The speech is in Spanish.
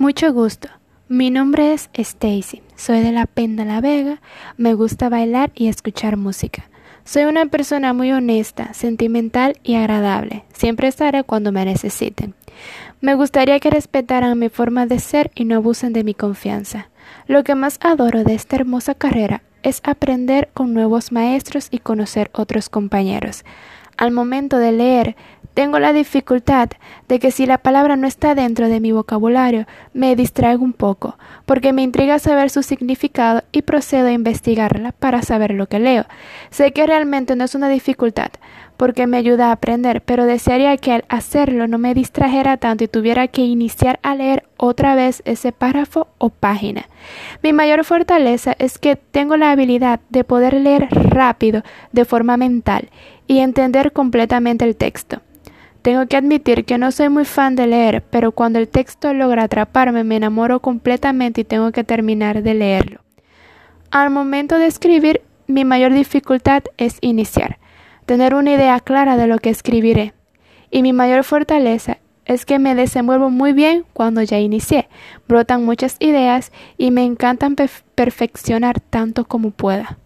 Mucho gusto. Mi nombre es Stacy. Soy de La Penda La Vega. Me gusta bailar y escuchar música. Soy una persona muy honesta, sentimental y agradable. Siempre estaré cuando me necesiten. Me gustaría que respetaran mi forma de ser y no abusen de mi confianza. Lo que más adoro de esta hermosa carrera es aprender con nuevos maestros y conocer otros compañeros. Al momento de leer, tengo la dificultad de que si la palabra no está dentro de mi vocabulario, me distraigo un poco, porque me intriga saber su significado y procedo a investigarla para saber lo que leo. Sé que realmente no es una dificultad, porque me ayuda a aprender, pero desearía que al hacerlo no me distrajera tanto y tuviera que iniciar a leer otra vez ese párrafo o página. Mi mayor fortaleza es que tengo la habilidad de poder leer rápido de forma mental y entender completamente el texto. Tengo que admitir que no soy muy fan de leer, pero cuando el texto logra atraparme me enamoro completamente y tengo que terminar de leerlo. Al momento de escribir, mi mayor dificultad es iniciar tener una idea clara de lo que escribiré. Y mi mayor fortaleza es que me desenvuelvo muy bien cuando ya inicié. Brotan muchas ideas y me encantan perfeccionar tanto como pueda.